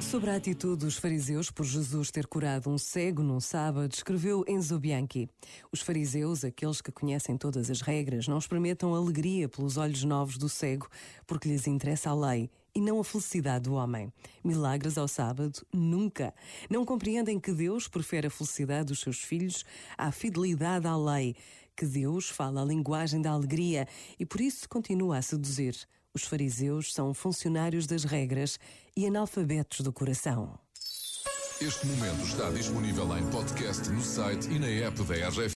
Sobre a atitude dos fariseus por Jesus ter curado um cego num sábado, escreveu Enzo Bianchi. Os fariseus, aqueles que conhecem todas as regras, não experimentam alegria pelos olhos novos do cego, porque lhes interessa a lei e não a felicidade do homem. Milagres ao sábado? Nunca. Não compreendem que Deus prefere a felicidade dos seus filhos à fidelidade à lei, que Deus fala a linguagem da alegria e por isso continua a seduzir. Os fariseus são funcionários das regras e analfabetos do coração. Este momento está disponível em podcast no site e na app da RGF.